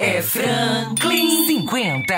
É Franklin 50.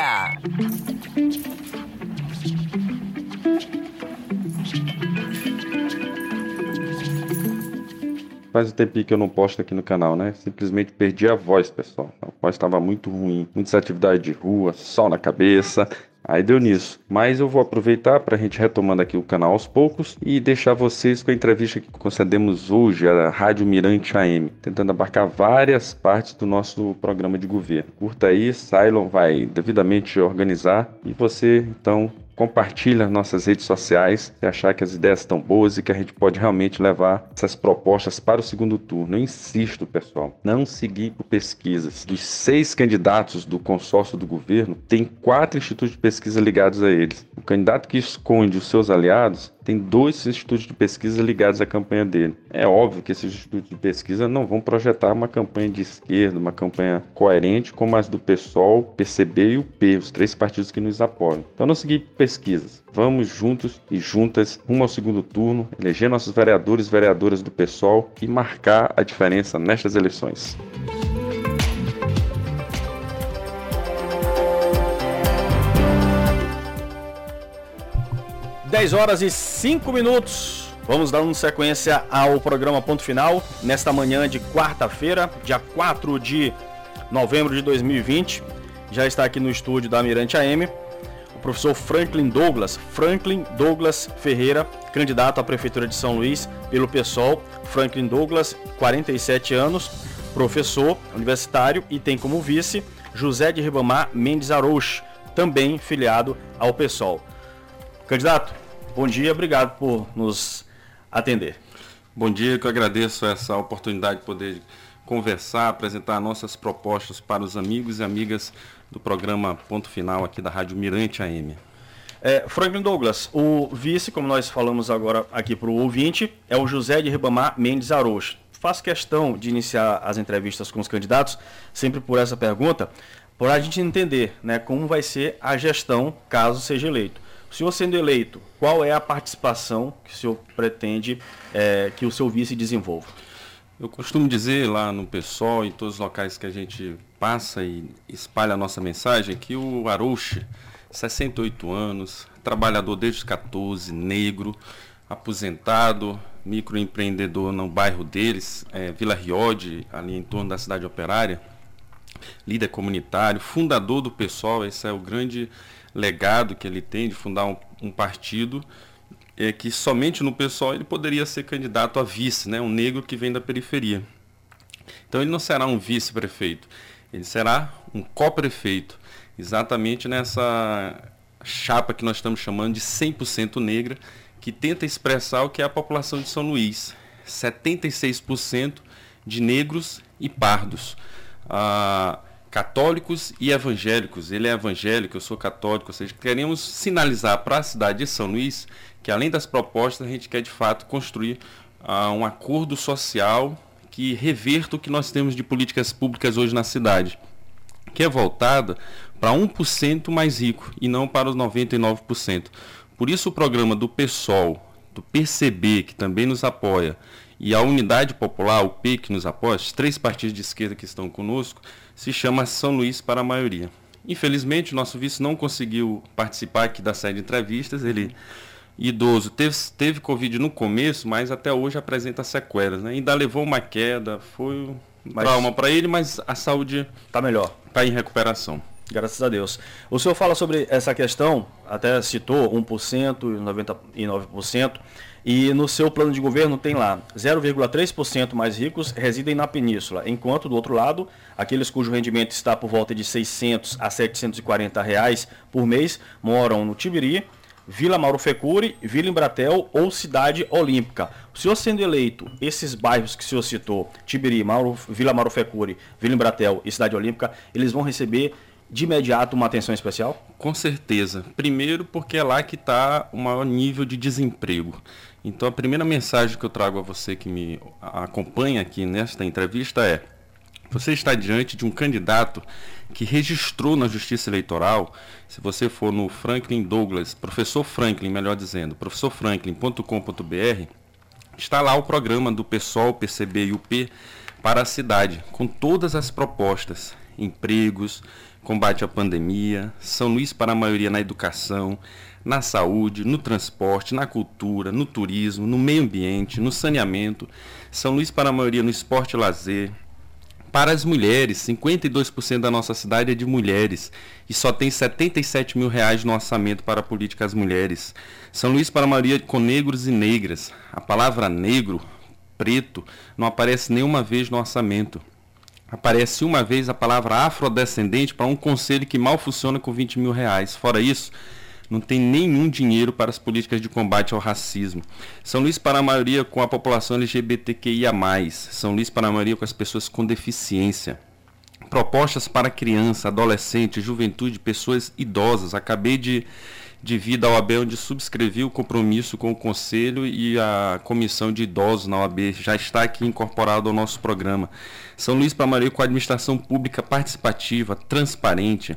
Faz um tempinho que eu não posto aqui no canal, né? Simplesmente perdi a voz, pessoal. A voz estava muito ruim. Muitas atividades de rua, sol na cabeça. Aí deu nisso. Mas eu vou aproveitar para a gente retomando aqui o canal aos poucos e deixar vocês com a entrevista que concedemos hoje à Rádio Mirante AM, tentando abarcar várias partes do nosso programa de governo. Curta aí, Cylon vai devidamente organizar e você então compartilha nossas redes sociais se achar que as ideias estão boas e que a gente pode realmente levar essas propostas para o segundo turno. Eu insisto, pessoal, não seguir por pesquisas. Dos seis candidatos do consórcio do governo, tem quatro institutos de pesquisa ligados a eles. O candidato que esconde os seus aliados tem dois institutos de pesquisa ligados à campanha dele. É óbvio que esses institutos de pesquisa não vão projetar uma campanha de esquerda, uma campanha coerente como as do PSOL, PCB e o P, os três partidos que nos apoiam. Então não seguir pesquisas. Vamos juntos e juntas rumo ao segundo turno, eleger nossos vereadores e vereadoras do PSOL e marcar a diferença nestas eleições. 10 horas e 5 minutos. Vamos dar uma sequência ao programa Ponto Final nesta manhã de quarta-feira, dia 4 de novembro de 2020. Já está aqui no estúdio da Mirante AM o professor Franklin Douglas, Franklin Douglas Ferreira, candidato à prefeitura de São Luís pelo PSOL. Franklin Douglas, 47 anos, professor universitário e tem como vice José de Ribamar Mendes Arouche, também filiado ao PSOL. Candidato, bom dia, obrigado por nos atender. Bom dia, que eu agradeço essa oportunidade de poder conversar, apresentar nossas propostas para os amigos e amigas do programa Ponto Final aqui da Rádio Mirante AM. É, Franklin Douglas, o vice, como nós falamos agora aqui para o ouvinte, é o José de Ribamar Mendes Arocho. Faço questão de iniciar as entrevistas com os candidatos sempre por essa pergunta, para a gente entender né, como vai ser a gestão caso seja eleito. O senhor sendo eleito, qual é a participação que o senhor pretende é, que o seu vice desenvolva? Eu costumo dizer lá no PSOL, em todos os locais que a gente passa e espalha a nossa mensagem, que o Arouche, 68 anos, trabalhador desde os 14, negro, aposentado, microempreendedor no bairro deles, é, Vila Riode, ali em torno da cidade operária, líder comunitário, fundador do PSOL, esse é o grande legado que ele tem de fundar um, um partido é, que somente no PSOL ele poderia ser candidato a vice, né, um negro que vem da periferia. Então ele não será um vice-prefeito, ele será um co-prefeito, exatamente nessa chapa que nós estamos chamando de 100% negra, que tenta expressar o que é a população de São Luís. 76% de negros e pardos. Ah, católicos e evangélicos. Ele é evangélico, eu sou católico, ou seja, queremos sinalizar para a cidade de São Luís que além das propostas, a gente quer de fato construir uh, um acordo social que reverta o que nós temos de políticas públicas hoje na cidade, que é voltada para 1% mais rico e não para os 99%. Por isso o programa do PSOL, do PCB, que também nos apoia, e a Unidade Popular, o P, que nos apoia, os três partidos de esquerda que estão conosco, se chama São Luís para a maioria. Infelizmente, o nosso vice não conseguiu participar aqui da série de entrevistas. Ele, idoso, teve, teve Covid no começo, mas até hoje apresenta sequelas. Né? Ainda levou uma queda, foi mas... trauma para ele, mas a saúde está melhor. Está em recuperação. Graças a Deus. O senhor fala sobre essa questão, até citou 1% e 99%. E no seu plano de governo tem lá 0,3% mais ricos residem na península, enquanto do outro lado, aqueles cujo rendimento está por volta de 600 a 740 reais por mês moram no Tibiri, Vila Mauro Fecuri, Vila Embratel ou Cidade Olímpica. O senhor sendo eleito, esses bairros que o senhor citou, Tibiri, Mauro, Vila Mauro Fecuri, Vila Embratel e Cidade Olímpica, eles vão receber de imediato uma atenção especial? Com certeza. Primeiro porque é lá que está o maior nível de desemprego. Então a primeira mensagem que eu trago a você que me acompanha aqui nesta entrevista é: você está diante de um candidato que registrou na Justiça Eleitoral, se você for no Franklin Douglas, professor Franklin, melhor dizendo, professorfranklin.com.br, está lá o programa do PSOL, PCB e UP para a cidade, com todas as propostas. empregos, combate à pandemia. São Luís para a maioria na educação, na saúde, no transporte, na cultura, no turismo, no meio ambiente, no saneamento. São Luís para a maioria no esporte e lazer. Para as mulheres, 52% da nossa cidade é de mulheres e só tem 77 mil reais no orçamento para políticas mulheres. São Luís para a maioria com negros e negras. A palavra negro, preto, não aparece nenhuma vez no orçamento. Aparece uma vez a palavra afrodescendente para um conselho que mal funciona com 20 mil reais. Fora isso, não tem nenhum dinheiro para as políticas de combate ao racismo. São Luís para a maioria com a população LGBTQIA+, São Luís para a maioria com as pessoas com deficiência. Propostas para criança, adolescente, juventude, pessoas idosas. Acabei de, de vir da OAB onde subscrevi o compromisso com o Conselho e a Comissão de Idosos na OAB. Já está aqui incorporado ao nosso programa. São Luís para a maioria com a administração pública participativa, transparente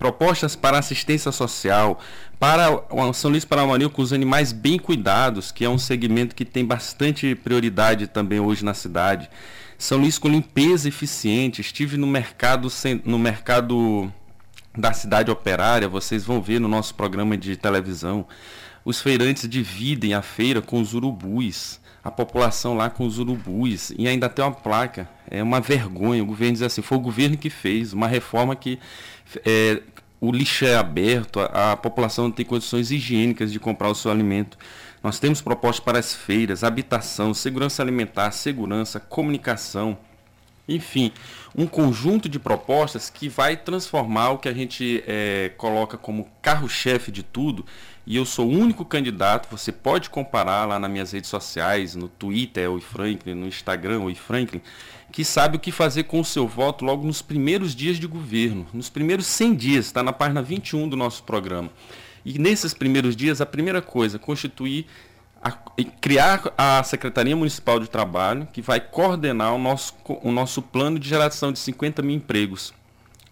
propostas para assistência social, para São Luís Paramarinho com os animais bem cuidados, que é um segmento que tem bastante prioridade também hoje na cidade. São Luís com limpeza eficiente, estive no mercado, no mercado da cidade operária, vocês vão ver no nosso programa de televisão. Os feirantes dividem a feira com os urubus, a população lá com os urubus, e ainda tem uma placa. É uma vergonha. O governo diz assim: foi o governo que fez, uma reforma que é, o lixo é aberto, a, a, população não tem condições higiênicas de comprar o seu alimento. Nós temos propostas para as feiras, habitação, segurança alimentar, segurança, comunicação, enfim, um conjunto de propostas que vai transformar o que a gente é, coloca como carro-chefe de tudo. E eu sou o único candidato, você pode comparar lá nas minhas redes sociais, no Twitter, o Franklin, no Instagram, o Franklin que sabe o que fazer com o seu voto logo nos primeiros dias de governo, nos primeiros 100 dias, está na página 21 do nosso programa. E nesses primeiros dias, a primeira coisa, constituir, a, criar a Secretaria Municipal de Trabalho, que vai coordenar o nosso, o nosso plano de geração de 50 mil empregos.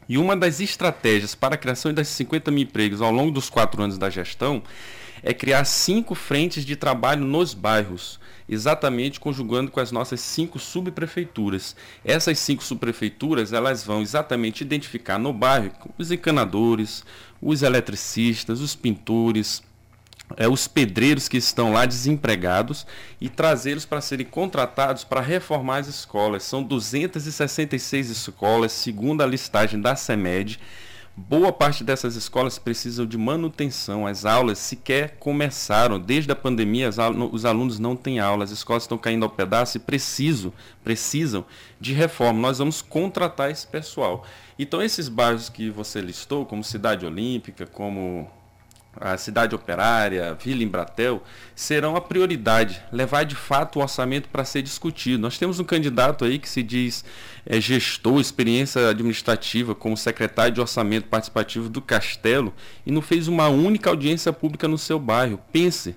E uma das estratégias para a criação desses 50 mil empregos ao longo dos quatro anos da gestão é criar cinco frentes de trabalho nos bairros exatamente conjugando com as nossas cinco subprefeituras. Essas cinco subprefeituras elas vão exatamente identificar no bairro os encanadores, os eletricistas, os pintores, é, os pedreiros que estão lá desempregados e trazê-los para serem contratados para reformar as escolas. São 266 escolas, segundo a listagem da CEMED, Boa parte dessas escolas precisam de manutenção. As aulas sequer começaram. Desde a pandemia, os alunos não têm aula, as escolas estão caindo ao pedaço e precisam, precisam de reforma. Nós vamos contratar esse pessoal. Então, esses bairros que você listou, como Cidade Olímpica, como a cidade operária, Vila Embratel, serão a prioridade, levar de fato o orçamento para ser discutido. Nós temos um candidato aí que se diz é, gestor, experiência administrativa como secretário de orçamento participativo do Castelo e não fez uma única audiência pública no seu bairro. Pense,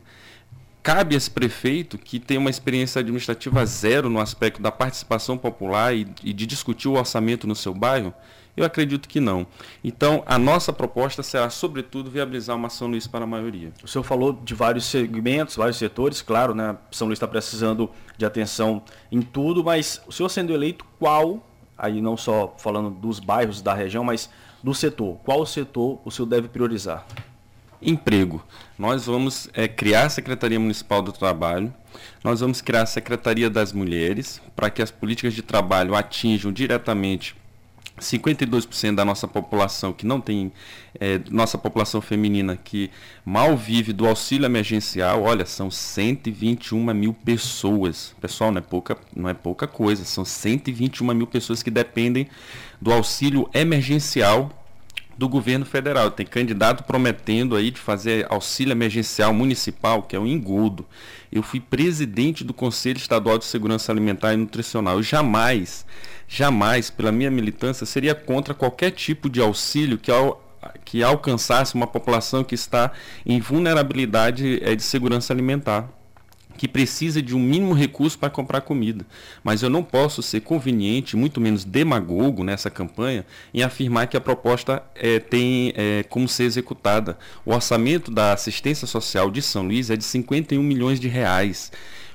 cabe a esse prefeito que tem uma experiência administrativa zero no aspecto da participação popular e, e de discutir o orçamento no seu bairro? Eu acredito que não. Então, a nossa proposta será, sobretudo, viabilizar uma São Luís para a maioria. O senhor falou de vários segmentos, vários setores, claro, né? São Luís está precisando de atenção em tudo, mas o senhor sendo eleito, qual, aí não só falando dos bairros da região, mas do setor, qual setor o senhor deve priorizar? Emprego. Nós vamos é, criar a Secretaria Municipal do Trabalho, nós vamos criar a Secretaria das Mulheres, para que as políticas de trabalho atinjam diretamente 52% da nossa população que não tem, é, nossa população feminina que mal vive do auxílio emergencial, olha, são 121 mil pessoas. Pessoal, não é pouca, não é pouca coisa, são 121 mil pessoas que dependem do auxílio emergencial do governo federal. Tem candidato prometendo aí de fazer auxílio emergencial municipal, que é um engodo. Eu fui presidente do Conselho Estadual de Segurança Alimentar e Nutricional. Eu jamais jamais, pela minha militância, seria contra qualquer tipo de auxílio que, ao, que alcançasse uma população que está em vulnerabilidade é, de segurança alimentar que precisa de um mínimo recurso para comprar comida. Mas eu não posso ser conveniente, muito menos demagogo nessa campanha, em afirmar que a proposta é, tem é, como ser executada. O orçamento da assistência social de São Luís é de 51 milhões de reais.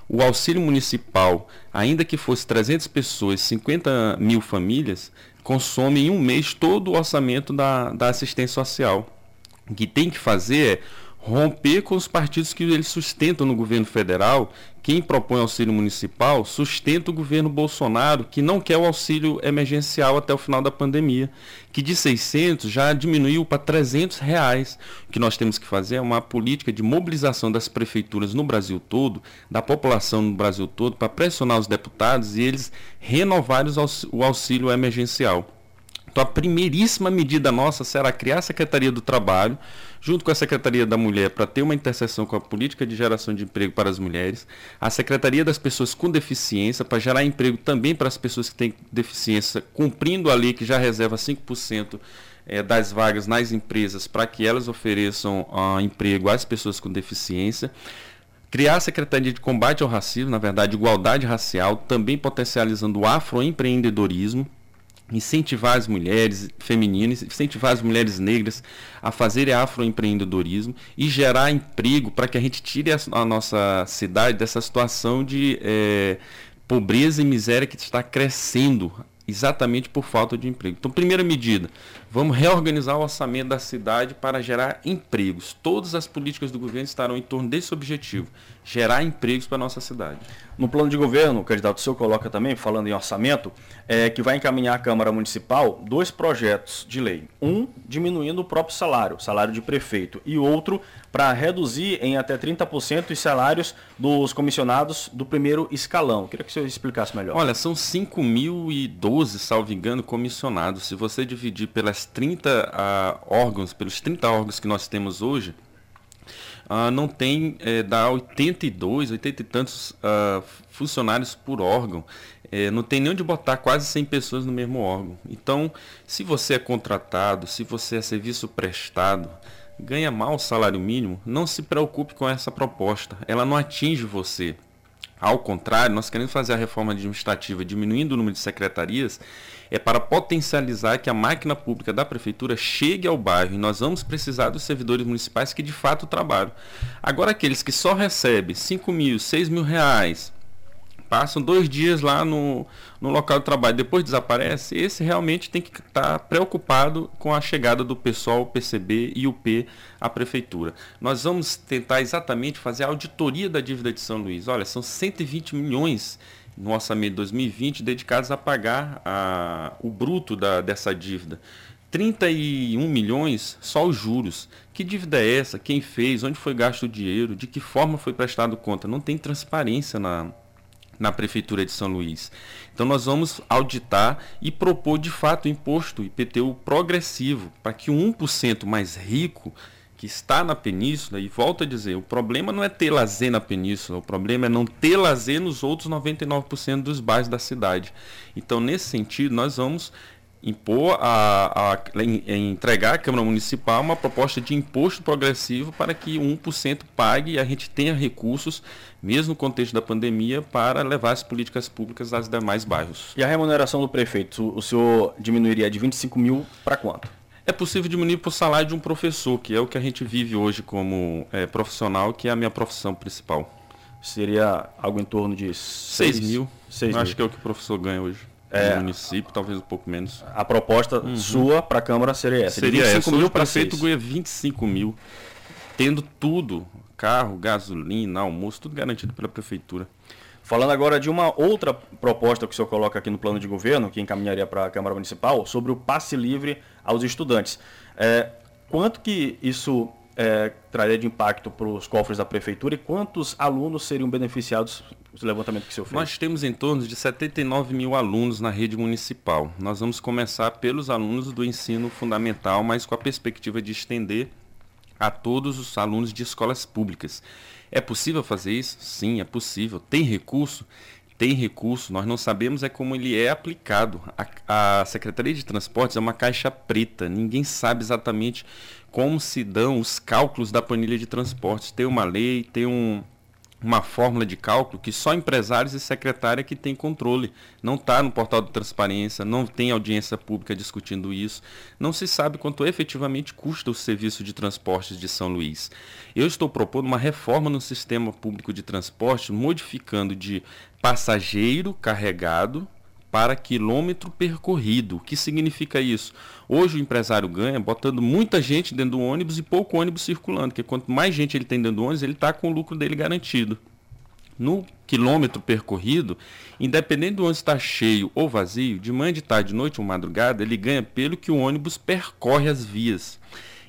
O auxílio municipal, ainda que fosse 300 pessoas, 50 mil famílias, consome em um mês todo o orçamento da, da assistência social. O que tem que fazer é romper com os partidos que eles sustentam no governo federal. Quem propõe auxílio municipal sustenta o governo Bolsonaro, que não quer o auxílio emergencial até o final da pandemia, que de 600 já diminuiu para 300 reais. O que nós temos que fazer é uma política de mobilização das prefeituras no Brasil todo, da população no Brasil todo, para pressionar os deputados e eles renovarem o auxílio emergencial. Então, a primeiríssima medida nossa será criar a Secretaria do Trabalho, junto com a Secretaria da Mulher, para ter uma interseção com a política de geração de emprego para as mulheres, a Secretaria das Pessoas com Deficiência, para gerar emprego também para as pessoas que têm deficiência, cumprindo a lei que já reserva 5% é, das vagas nas empresas para que elas ofereçam uh, emprego às pessoas com deficiência. Criar a Secretaria de Combate ao Racismo, na verdade, igualdade racial, também potencializando o afroempreendedorismo, incentivar as mulheres femininas, incentivar as mulheres negras a fazerem afroempreendedorismo e gerar emprego para que a gente tire a, a, nossa cidade dessa situação de é, pobreza e miséria que está crescendo exatamente por falta de emprego. Então, primeira medida, vamos reorganizar o orçamento da cidade para gerar empregos. Todas as políticas do governo estarão em torno desse objetivo, gerar empregos para a nossa cidade. No plano de governo, o candidato seu coloca também, falando em orçamento, é que vai encaminhar à Câmara Municipal dois projetos de lei. Um, diminuindo o próprio salário, salário de prefeito, e outro, para reduzir em até 30% os salários dos comissionados do primeiro escalão. Queria que o senhor explicasse melhor. Olha, são 5.012, salvo engano, comissionados. Se você dividir pelas 30 uh, ah, órgãos, pelos 30 órgãos que nós temos hoje, uh, não tem, é, dá 82, 80 e tantos uh, funcionários por órgão. É, não tem nem onde botar quase 100 pessoas no mesmo órgão. Então, se você é contratado, se você é serviço prestado, ganha mal o salário mínimo, não se preocupe com essa proposta. Ela não atinge você. Ao contrário, nós queremos fazer a reforma administrativa diminuindo o número de secretarias é para potencializar que a máquina pública da prefeitura chegue ao bairro e nós vamos precisar dos servidores municipais que de fato trabalham. Agora aqueles que só recebem 5 mil, 6 mil reais, passam dois dias lá no, no local de trabalho, depois desaparece, esse realmente tem que estar tá preocupado com a chegada do pessoal PCB e UP à prefeitura. Nós vamos tentar exatamente fazer a auditoria da dívida de São Luís. Olha, são 120 milhões no orçamento de 2020 dedicados a pagar a, o bruto da, dessa dívida. 31 milhões só os juros. Que dívida é essa? Quem fez? Onde foi gasto o dinheiro? De que forma foi prestado conta? Não tem transparência na, na Prefeitura de São Luís. Então nós vamos auditar e propor de fato imposto IPTU progressivo para que o 1% mais rico que está na península, e volto a dizer, o problema não é ter lazer na península, o problema é não ter lazer nos outros 99% dos bairros da cidade. Então, nesse sentido, nós vamos impor a, a, entregar à Câmara Municipal uma proposta de imposto progressivo para que 1% pague e a gente tenha recursos, mesmo no contexto da pandemia, para levar as políticas públicas aos demais bairros. E a remuneração do prefeito, o senhor diminuiria de 25 mil para quanto? é possível diminuir para o salário de um professor, que é o que a gente vive hoje como é, profissional, que é a minha profissão principal. Seria algo em torno de 6 mil? 6 mil. Acho que é o que o professor ganha hoje. É, município, talvez um pouco menos. A proposta uhum. sua para a Câmara seria essa? Seria essa. mil para prefeito ganha 25 mil, tendo tudo, carro, gasolina, almoço, tudo garantido pela prefeitura. Falando agora de uma outra proposta que o senhor coloca aqui no plano de governo, que encaminharia para a Câmara Municipal, sobre o passe livre aos estudantes. É, quanto que isso é, traria de impacto para os cofres da prefeitura e quantos alunos seriam beneficiados do levantamento que o senhor fez? Nós temos em torno de 79 mil alunos na rede municipal. Nós vamos começar pelos alunos do ensino fundamental, mas com a perspectiva de estender a todos os alunos de escolas públicas. É possível fazer isso? Sim, é possível. Tem recurso? Tem recurso. Nós não sabemos é como ele é aplicado. A, a Secretaria de Transportes é uma caixa preta. Ninguém sabe exatamente como se dão os cálculos da planilha de transportes. Tem uma lei, tem um, uma fórmula de cálculo que só empresários e secretária que tem controle. Não está no portal de transparência, não tem audiência pública discutindo isso. Não se sabe quanto efetivamente custa o serviço de transportes de São Luís. Eu estou propondo uma reforma no sistema público de transporte, modificando de passageiro carregado para quilômetro percorrido. O que significa isso? Hoje o empresário ganha botando muita gente dentro do ônibus e pouco ônibus circulando, porque quanto mais gente ele tem dentro do ônibus, ele está com o lucro dele garantido. No quilômetro percorrido, independente do ônibus estar cheio ou vazio, de manhã, de tarde, de noite ou madrugada, ele ganha pelo que o ônibus percorre as vias.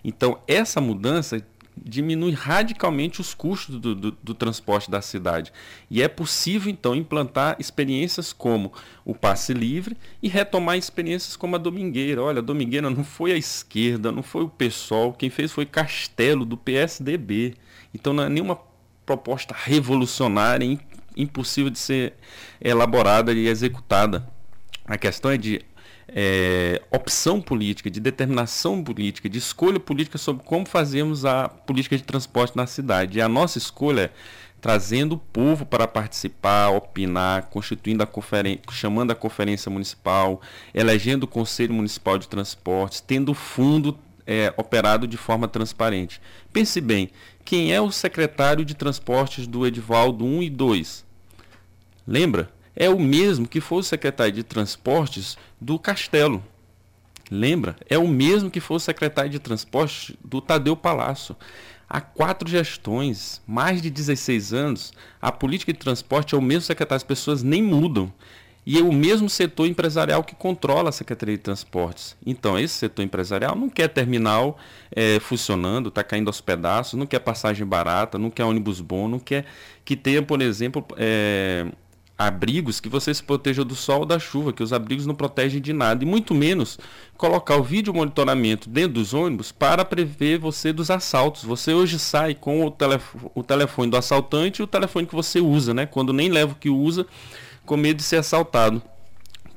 Então, essa mudança diminui radicalmente os custos do, do, do, transporte da cidade. E é possível, então, implantar experiências como o passe livre e retomar experiências como a Domingueira. Olha, a Domingueira não foi a esquerda, não foi o PSOL, quem fez foi Castelo, do PSDB. Então, não é nenhuma proposta revolucionária, impossível de ser elaborada e executada. A questão é de é, opção política, de determinação política, de escolha política sobre como fazemos a política de transporte na cidade. E a nossa escolha é trazendo o povo para participar, opinar, constituindo a conferência, chamando a conferência municipal, elegendo o conselho municipal de transportes, tendo fundo é, operado de forma transparente. Pense bem, quem é o secretário de transportes do Edivaldo 1 e 2? Lembra? É o mesmo que foi o secretário de Transportes do Castelo. Lembra? É o mesmo que foi o secretário de Transportes do Tadeu Palácio. Há quatro gestões, mais de 16 anos, a política de transporte é o mesmo secretário, as pessoas nem mudam. E é o mesmo setor empresarial que controla a Secretaria de Transportes. Então, esse setor empresarial não quer terminal é, funcionando, está caindo aos pedaços, não quer passagem barata, não quer ônibus bom, não quer que tenha, por exemplo, é, abrigos que você se proteja do sol ou da chuva, que os abrigos não protegem de nada, e muito menos colocar o vídeo monitoramento dentro dos ônibus para prever você dos assaltos. Você hoje sai com o, telefone, o telefone do assaltante e o telefone que você usa, né? Quando nem leva o que usa, com medo de ser assaltado.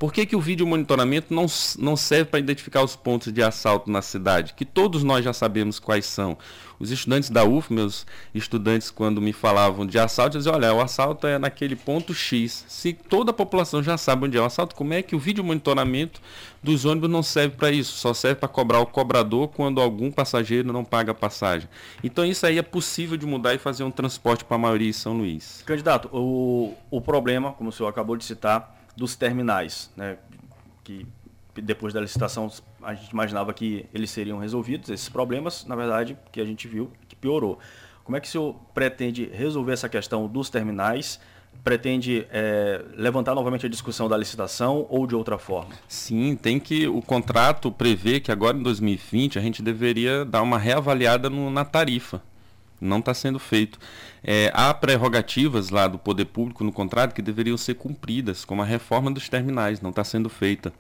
Por que, que o vídeo monitoramento não, não serve para identificar os pontos de assalto na cidade? Que todos nós já sabemos quais são. Os estudantes da UF, meus estudantes, quando me falavam de assalto, diziam, olha, o assalto é naquele ponto X. Se toda a população já sabe onde é o assalto, como é que o vídeo monitoramento dos ônibus não serve para isso? Só serve para cobrar o cobrador quando algum passageiro não paga a passagem. Então isso aí é possível de mudar e fazer um transporte para a maioria em São Luís. Candidato, o, o problema, como o senhor acabou de citar, dos terminais, né, que depois da licitação a gente imaginava que eles seriam resolvidos, esses problemas, na verdade, que a gente viu que piorou. Como é que o senhor pretende resolver essa questão dos terminais? Pretende é, levantar novamente a discussão da licitação ou de outra forma? Sim, tem que. O contrato prevê que agora em 2020 a gente deveria dar uma reavaliada no, na tarifa não está sendo feito. É, há prerrogativas lá do poder público no contrato que deveriam ser cumpridas, como a reforma dos terminais, não está sendo feita.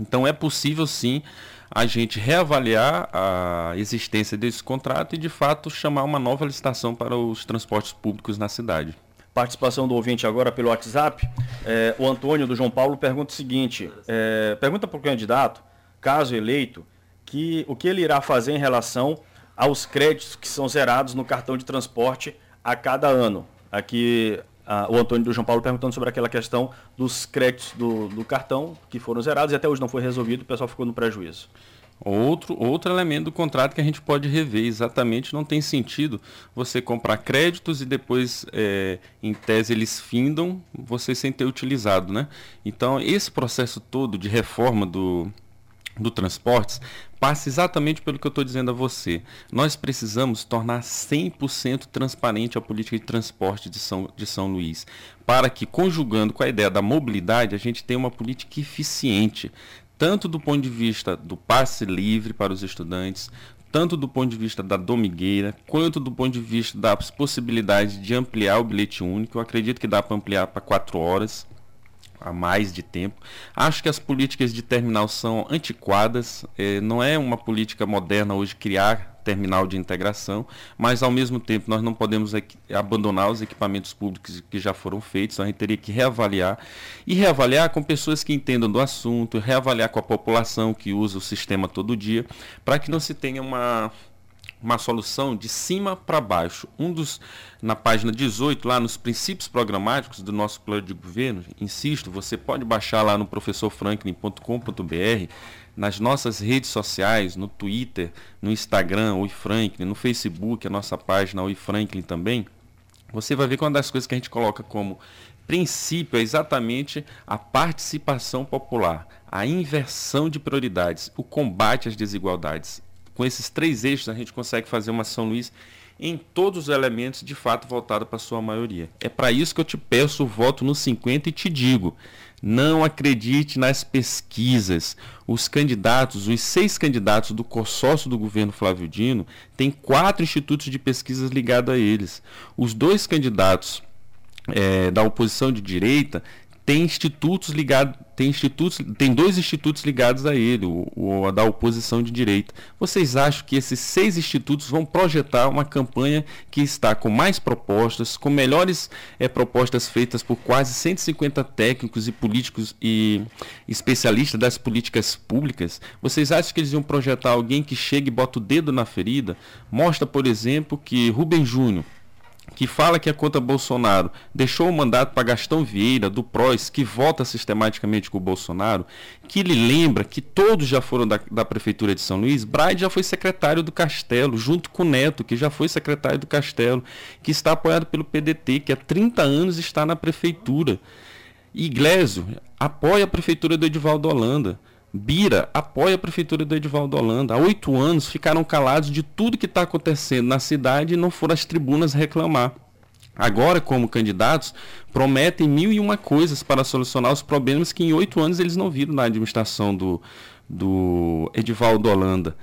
Então é possível sim a gente reavaliar a existência desse contrato e de fato chamar uma nova licitação para os transportes públicos na cidade. Participação do ouvinte agora pelo WhatsApp. É, o Antônio do João Paulo pergunta o seguinte: é, pergunta para o candidato, caso eleito, que o que ele irá fazer em relação aos créditos que são zerados no cartão de transporte a cada ano. Aqui o Antônio do João Paulo perguntando sobre aquela questão dos créditos do, do cartão que foram zerados e até hoje não foi resolvido, o pessoal ficou no prejuízo. Outro, outro elemento do contrato que a gente pode rever, exatamente não tem sentido você comprar créditos e depois, é, em tese, eles findam, você sem ter utilizado. Né? Então, esse processo todo de reforma do, do transportes passa exatamente pelo que eu estou dizendo a você. Nós precisamos tornar 100% transparente a política de transporte de São, de São Luís, para que, conjugando com a ideia da mobilidade, a gente tenha uma política eficiente, tanto do ponto de vista do passe livre para os estudantes, tanto do ponto de vista da domigueira, quanto do ponto de vista das possibilidades de ampliar o bilhete único. Eu acredito que dá para ampliar para quatro horas há mais de tempo. Acho que as políticas de terminal são antiquadas, é, não é uma política moderna hoje criar terminal de integração, mas ao mesmo tempo nós não podemos abandonar os equipamentos públicos que já foram feitos, então a gente teria que reavaliar e reavaliar com pessoas que entendam do assunto, reavaliar com a população que usa o sistema todo dia, para que não se tenha uma uma solução de cima para baixo. Um dos na página 18 lá nos princípios programáticos do nosso plano de governo, insisto, você pode baixar lá no professorfranklin.com.br, nas nossas redes sociais, no Twitter, no Instagram, Oi Franklin, no Facebook, a nossa página Oi Franklin também. Você vai ver que uma das coisas que a gente coloca como princípio é exatamente a participação popular, a inversão de prioridades, o combate às desigualdades com esses três eixos, a gente consegue fazer uma São Luís em todos os elementos de fato voltada para sua maioria. É para isso que eu te peço o voto no 50 e te digo: não acredite nas pesquisas. Os candidatos, os seis candidatos do consórcio do governo Flávio Dino, têm quatro institutos de pesquisas ligados a eles. Os dois candidatos é, da oposição de direita tem institutos ligados, tem institutos, tem dois institutos ligados a ele, o, o da oposição de direita. Vocês acham que esses seis institutos vão projetar uma campanha que está com mais propostas, com melhores é, propostas feitas por quase 150 técnicos e políticos e especialistas das políticas públicas? Vocês acham que eles iam projetar alguém que chega e bota o dedo na ferida? Mostra, por exemplo, que Rubem Júnior que fala que é contra Bolsonaro, deixou o mandato para Gastão Vieira, do PROS, que vota sistematicamente com o Bolsonaro, que lhe lembra que todos já foram da, da Prefeitura de São Luís, Braide já foi secretário do Castelo, junto com o Neto, que já foi secretário do Castelo, que está apoiado pelo PDT, que há 30 anos está na Prefeitura. Iglesio apoia a Prefeitura do Edivaldo Holanda. Bira apoia a prefeitura do Edivaldo Holanda. Há oito anos ficaram calados de tudo que está acontecendo na cidade e não foram às tribunas reclamar. Agora, como candidatos, prometem mil e uma coisas para solucionar os problemas que em oito anos eles não viram na administração do, do Edivaldo Holanda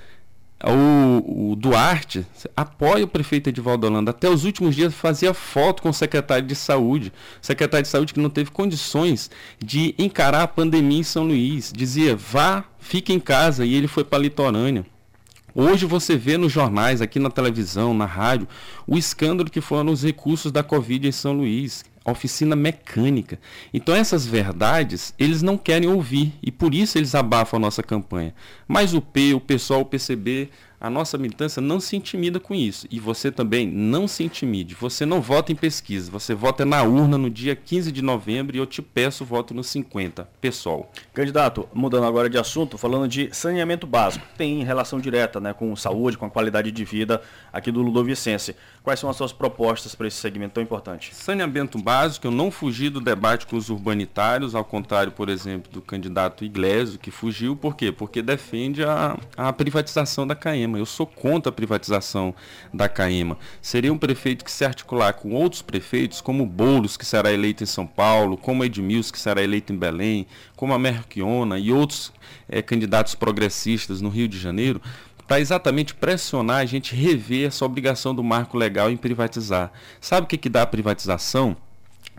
o, o, Duarte apoia o prefeito Edivaldo Holanda. Até os últimos dias fazia foto com o secretário de saúde. Secretário de saúde que não teve condições de encarar a pandemia em São Luís. Dizia, vá, fique em casa. E ele foi para a litorânea. Hoje você vê nos jornais, aqui na televisão, na rádio, o escândalo que foram os recursos da Covid em São Luís oficina mecânica. Então essas verdades eles não querem ouvir e por isso eles abafam a nossa campanha. Mas o P, o pessoal, o PCB a nossa militância não se intimida com isso. E você também não se intimide. Você não vota em pesquisa, você vota na urna no dia 15 de novembro e eu te peço voto no 50. Pessoal. Candidato, mudando agora de assunto, falando de saneamento básico. Tem relação direta né, com saúde, com a qualidade de vida aqui do Ludovicense. Quais são as suas propostas para esse segmento tão importante? Saneamento básico, eu não fugi do debate com os urbanitários, ao contrário, por exemplo, do candidato Iglesio, que fugiu. Por quê? Porque defende a, a privatização da CAEMA. Eu sou contra a privatização da CAEMA. Seria um prefeito que se articular com outros prefeitos, como Boulos, que será eleito em São Paulo, como Edmilson, que será eleito em Belém, como a Merquiona e outros é, candidatos progressistas no Rio de Janeiro, para exatamente pressionar a gente rever essa obrigação do marco legal em privatizar. Sabe o que, que dá a privatização?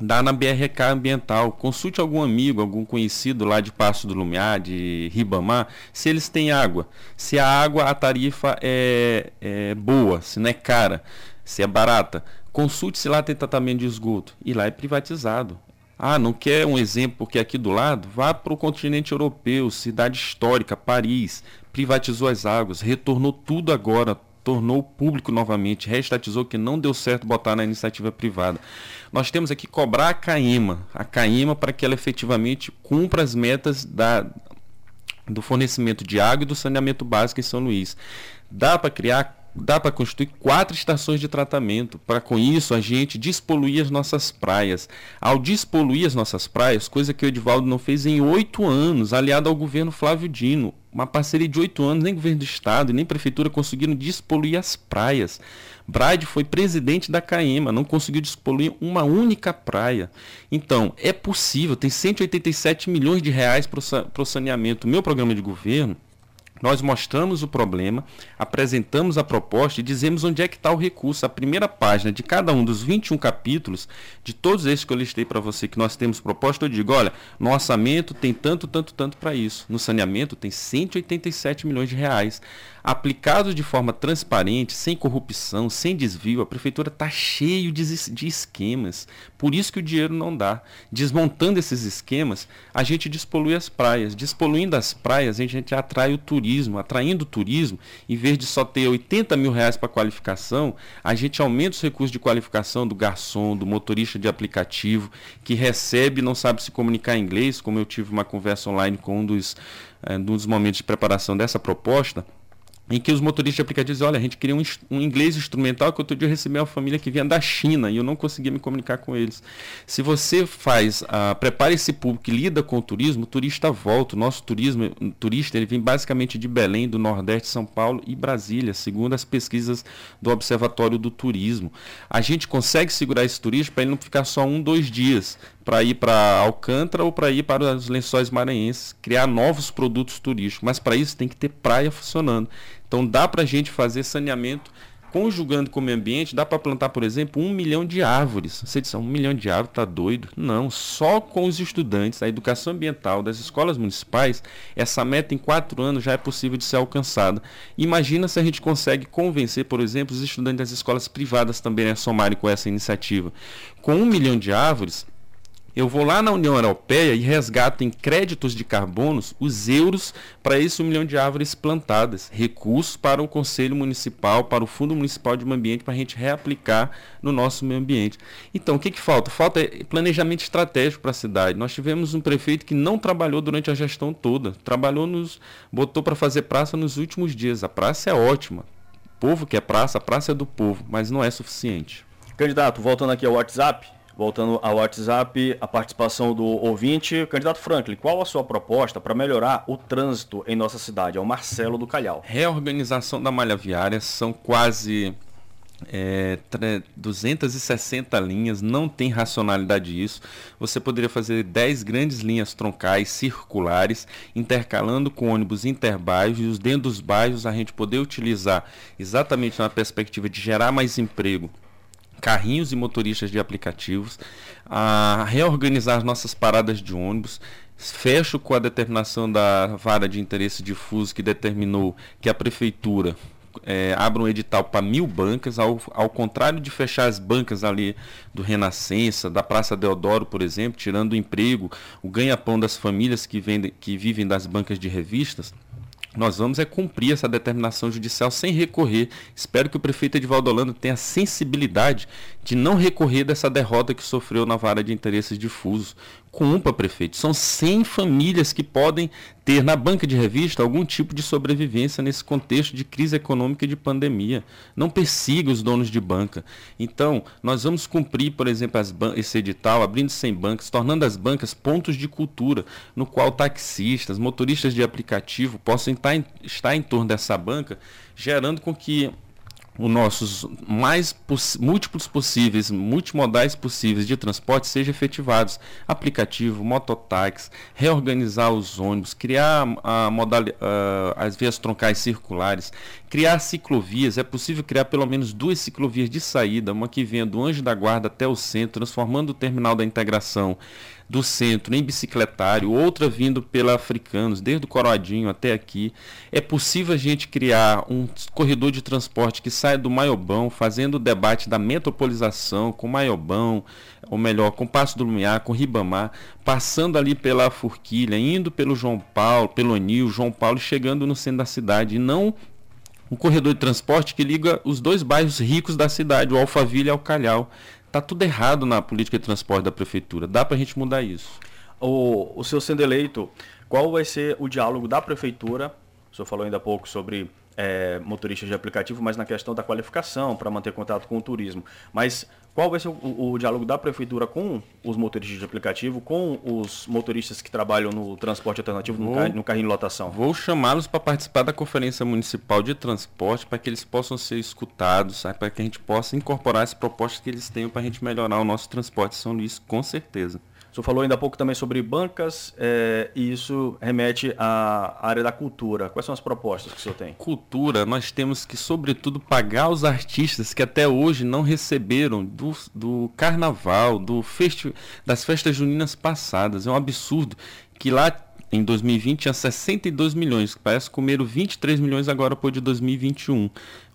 Dá na BRK Ambiental. Consulte algum amigo, algum conhecido lá de Passo do Lumiar, de Ribamar, se eles têm água. Se a água, a tarifa é, é boa, se não é cara, se é barata. Consulte se lá tem tratamento de esgoto. E lá é privatizado. Ah, não quer um exemplo porque é aqui do lado? Vá para o continente europeu, cidade histórica, Paris. Privatizou as águas, retornou tudo agora, tornou público novamente, restatizou que não deu certo botar na iniciativa privada. Nós temos aqui cobrar a CAIMA, a CAIMA para que ela efetivamente cumpra as metas da, do fornecimento de água e do saneamento básico em São Luís. Dá para criar dá para construir quatro estações de tratamento. Para com isso a gente despoluir as nossas praias. Ao despoluir as nossas praias, coisa que o Edivaldo não fez em oito anos, aliado ao governo Flávio Dino, uma parceria de oito anos, nem governo do estado nem prefeitura conseguiram despoluir as praias. Brade foi presidente da CAEMA, não conseguiu despoluir uma única praia. Então, é possível, tem 187 milhões de reais para o saneamento. Meu programa de governo nós mostramos o problema, apresentamos a proposta e dizemos onde é que está o recurso. A primeira página de cada um dos 21 capítulos, de todos esses que eu listei para você, que nós temos proposta, eu digo, olha, no orçamento tem tanto, tanto, tanto para isso. No saneamento tem 187 milhões de reais. Aplicado de forma transparente, sem corrupção, sem desvio, a prefeitura está cheio de, de esquemas. Por isso que o dinheiro não dá. Desmontando esses esquemas, a gente despolui as praias. Despoluindo as praias, a gente atrai o turismo turismo, atraindo turismo, em vez de só ter 80 mil reais para qualificação, a gente aumenta os recursos de qualificação do garçom, do motorista de aplicativo, que recebe e não sabe se comunicar em inglês, como eu tive uma conversa online com um dos, é, um dos momentos de preparação dessa proposta em que os motoristas de aplicativos dizem, olha, a gente queria um, um, inglês instrumental que outro dia eu recebi uma família que vinha da China e eu não conseguia me comunicar com eles. Se você faz, uh, prepara esse público que lida com o turismo, o turista volta. O nosso turismo, o turista, ele vem basicamente de Belém, do Nordeste, São Paulo e Brasília, segundo as pesquisas do Observatório do Turismo. A gente consegue segurar esse turista para ele não ficar só um, dois dias para ir para Alcântara ou para ir para os lençóis maranhenses, criar novos produtos turísticos. Mas para isso tem que ter praia funcionando. Então dá para a gente fazer saneamento conjugando com o meio ambiente, dá para plantar, por exemplo, um milhão de árvores. Você diz, um milhão de árvores, tá doido? Não, só com os estudantes, a educação ambiental das escolas municipais, essa meta em quatro anos já é possível de ser alcançada. Imagina se a gente consegue convencer, por exemplo, os estudantes das escolas privadas também a somarem com essa iniciativa. Com um milhão de árvores, eu vou lá na União Europeia e resgato em créditos de carbonos os euros para esse um milhão de árvores plantadas, recursos para o Conselho Municipal, para o Fundo Municipal de Meio Ambiente, para a gente reaplicar no nosso meio ambiente. Então, o que, que falta? Falta planejamento estratégico para a cidade. Nós tivemos um prefeito que não trabalhou durante a gestão toda, trabalhou nos. botou para fazer praça nos últimos dias. A praça é ótima. O povo quer praça, a praça é do povo, mas não é suficiente. Candidato, voltando aqui ao WhatsApp, Voltando ao WhatsApp, a participação do ouvinte. Candidato Franklin, qual a sua proposta para melhorar o trânsito em nossa cidade? É o Marcelo do Calhau. Reorganização da malha viária, são quase é, 260 linhas, não tem racionalidade isso. Você poderia fazer 10 grandes linhas troncais circulares, intercalando com ônibus interbairros, os dentro dos bairros a gente poder utilizar exatamente na perspectiva de gerar mais emprego carrinhos e motoristas de aplicativos, a reorganizar nossas paradas de ônibus. Fecho com a determinação da vara de interesse difuso que determinou que a prefeitura é, abra um edital para mil bancas, ao, ao contrário de fechar as bancas ali do Renascença, da Praça Deodoro, por exemplo, tirando o emprego, o ganha-pão das famílias que, vendem, que vivem das bancas de revistas nós vamos é cumprir essa determinação judicial sem recorrer. Espero que o prefeito Edvaldo Holanda tenha sensibilidade de não recorrer dessa derrota que sofreu na vara de interesses difusos. Cumpra, prefeito. São 100 famílias que podem ter na banca de revista algum tipo de sobrevivência nesse contexto de crise econômica e de pandemia. Não persiga os donos de banca. Então, nós vamos cumprir, por exemplo, esse edital, abrindo 100 bancas, tornando as bancas pontos de cultura, no qual taxistas, motoristas de aplicativo possam estar em, estar em torno dessa banca, gerando com que os nossos mais múltiplos possíveis, multimodais possíveis de transporte sejam efetivados. Aplicativo, mototáxi, reorganizar os ônibus, criar a modali as vias troncais circulares, criar ciclovias. É possível criar pelo menos duas ciclovias de saída, uma que venha do Anjo da Guarda até o centro, transformando o terminal da integração do centro em bicicletário, outra vindo pela Africanos, desde o Coroadinho até aqui. É possível a gente criar um corredor de transporte que saia do Maiobão, fazendo o debate da metropolização com Maiobão, ou melhor, com Passo do Lumiar, com Ribamar, passando ali pela Forquilha, indo pelo João Paulo, pelo Anil, João Paulo, chegando no centro da cidade, e não um corredor de transporte que liga os dois bairros ricos da cidade, o Alphaville e o Calhau. Está tudo errado na política de transporte da prefeitura. Dá para a gente mudar isso. O, o seu sendo eleito, qual vai ser o diálogo da prefeitura? O senhor falou ainda há pouco sobre é, motoristas de aplicativo, mas na questão da qualificação para manter contato com o turismo. Mas qual vai ser o, o, diálogo da prefeitura com os motoristas de aplicativo, com os motoristas que trabalham no transporte alternativo, vou, no, carrinho, no carrinho de lotação? Vou chamá-los para participar da Conferência Municipal de Transporte para que eles possam ser escutados, para que a gente possa incorporar as propostas que eles tenham para a gente melhorar o nosso transporte São Luís, com certeza. Senhor falou ainda há pouco também sobre bancas, é, e isso remete à área da cultura. Quais são as propostas que o senhor tem? Cultura, nós temos que, sobretudo, pagar os artistas que até hoje não receberam do, do carnaval, do festi das festas juninas passadas. É um absurdo que lá em 2020 tinha 62 milhões, parece que comeram 23 milhões agora por de 2021.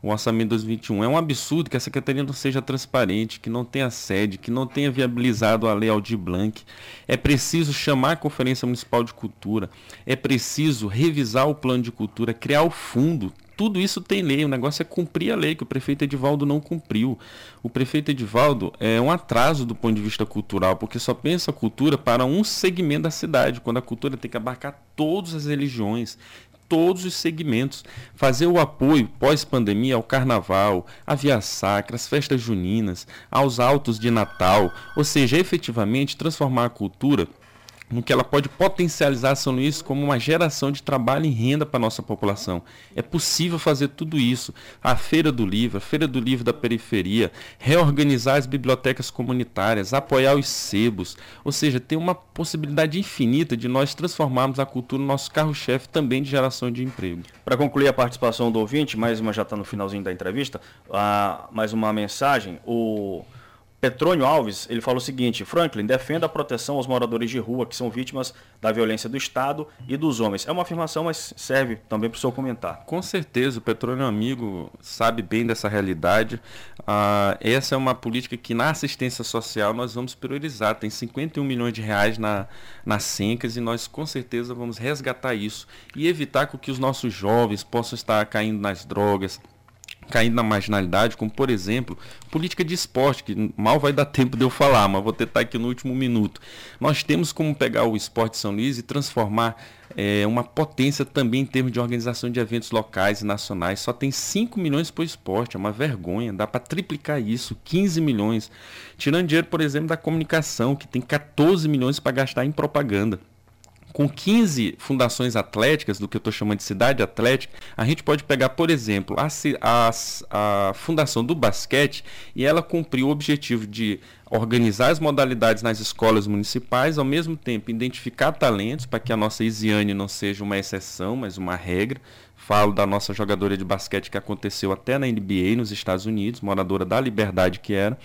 O orçamento de 2021 é um absurdo que a secretaria não seja transparente, que não tenha sede, que não tenha viabilizado a lei Aldir Blanc. É preciso chamar a Conferência Municipal de Cultura, é preciso revisar o plano de cultura, criar o fundo, tudo isso tem lei, o negócio é cumprir a lei, que o prefeito Edivaldo não cumpriu. O prefeito Edivaldo é um atraso do ponto de vista cultural, porque só pensa a cultura para um segmento da cidade, quando a cultura tem que abarcar todas as religiões, todos os segmentos. Fazer o apoio pós-pandemia ao carnaval, à via sacra, às festas juninas, aos autos de Natal, ou seja, efetivamente transformar a cultura no que ela pode potencializar São Luís como uma geração de trabalho e renda para a nossa população. É possível fazer tudo isso. A Feira do Livro, a Feira do Livro da Periferia, reorganizar as bibliotecas comunitárias, apoiar os sebos, ou seja, tem uma possibilidade infinita de nós transformarmos a cultura no nosso carro-chefe também de geração de emprego. Para concluir a participação do ouvinte, mais uma já está no finalzinho da entrevista, uh, mais uma mensagem. O Petrônio Alves, ele falou o seguinte: Franklin, defenda a proteção aos moradores de rua que são vítimas da violência do Estado e dos homens. É uma afirmação, mas serve também para o senhor comentar. Com certeza, o Petrônio amigo sabe bem dessa realidade. Ah, essa é uma política que na assistência social nós vamos priorizar. Tem 51 milhões de reais na, nas Sencas e nós com certeza vamos resgatar isso e evitar que os nossos jovens possam estar caindo nas drogas, caindo na marginalidade, como por exemplo, política de esporte, que mal vai dar tempo de eu falar, mas vou tentar aqui no último minuto. Nós temos como pegar o esporte de São Luís e transformar é, uma potência também em termos de organização de eventos locais e nacionais. Só tem 5 milhões para o esporte, é uma vergonha, dá para triplicar isso, 15 milhões. Tirando dinheiro, por exemplo, da comunicação, que tem 14 milhões para gastar em propaganda com 15 fundações atléticas, do que eu estou chamando de cidade atlética, a gente pode pegar, por exemplo, a, a, a fundação do basquete e ela cumpriu o objetivo de organizar as modalidades nas escolas municipais, ao mesmo tempo identificar talentos para que a nossa Isiane não seja uma exceção, mas uma regra. Falo da nossa jogadora de basquete que aconteceu até na NBA nos Estados Unidos, moradora da Liberdade que era.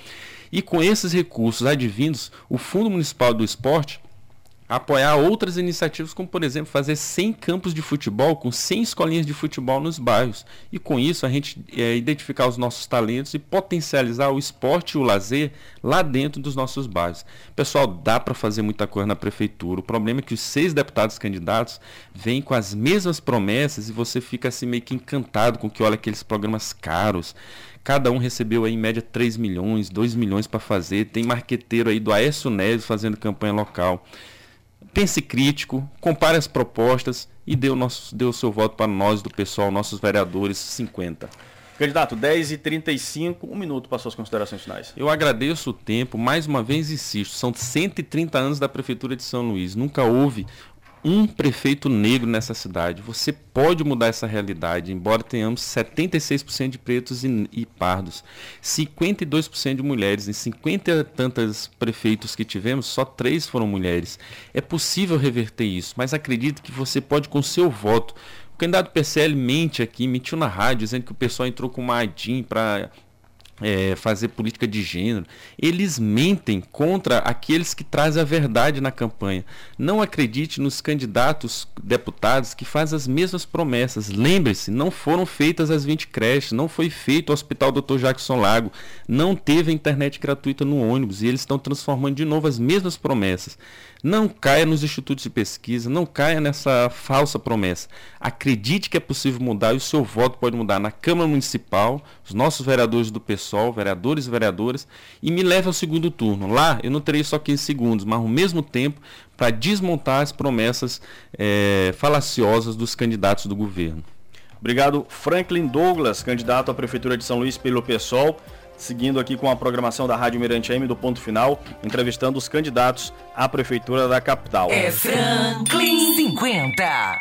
E com esses recursos advindos, o Fundo Municipal do Esporte apoiar outras iniciativas, como por exemplo fazer 100 campos de futebol com 100 escolinhas de futebol nos bairros. E com isso a gente é, identificar os nossos talentos e potencializar o esporte e o lazer lá dentro dos nossos bairros. Pessoal, dá para fazer muita coisa na prefeitura. O problema é que os seis deputados candidatos vêm com as mesmas promessas e você fica assim meio que encantado com que olha aqueles programas caros. Cada um recebeu aí em média 3 milhões, 2 milhões para fazer. Tem marqueteiro aí do Aécio Neves fazendo campanha local pense crítico, compare as propostas e dê o, nosso, dê o seu voto para nós do pessoal, nossos vereadores 50. Candidato, 10 e 35 um minuto para suas considerações finais. Eu agradeço o tempo, mais uma vez insisto, são 130 anos da Prefeitura de São Luís. Nunca houve um prefeito negro nessa cidade. Você pode mudar essa realidade, embora tenhamos 76% de pretos e, e pardos, 52% de mulheres. Em 50 e tantas prefeitos que tivemos, só três foram mulheres. É possível reverter isso, mas acredito que você pode, com seu voto, o candidato PCL mente aqui, mentiu na rádio, dizendo que o pessoal entrou com uma ADIM para é, fazer política de gênero, eles mentem contra aqueles que trazem a verdade na campanha. Não acredite nos candidatos deputados que fazem as mesmas promessas. Lembre-se, não foram feitas as 20 creches, não foi feito o Hospital Dr. Jackson Lago, não teve a internet gratuita no ônibus e eles estão transformando de novo as mesmas promessas. Não caia nos institutos de pesquisa, não caia nessa falsa promessa. Acredite que é possível mudar e o seu voto pode mudar na Câmara Municipal, os nossos vereadores do PSOL, vereadores e vereadoras, e me leve ao segundo turno. Lá eu não terei só 15 segundos, mas ao mesmo tempo para desmontar as promessas é, falaciosas dos candidatos do governo. Obrigado, Franklin Douglas, candidato à Prefeitura de São Luís pelo PSOL seguindo aqui com a programação da Rádio Mirante M do Ponto Final, entrevistando os candidatos à Prefeitura da capital. É Franklin 50.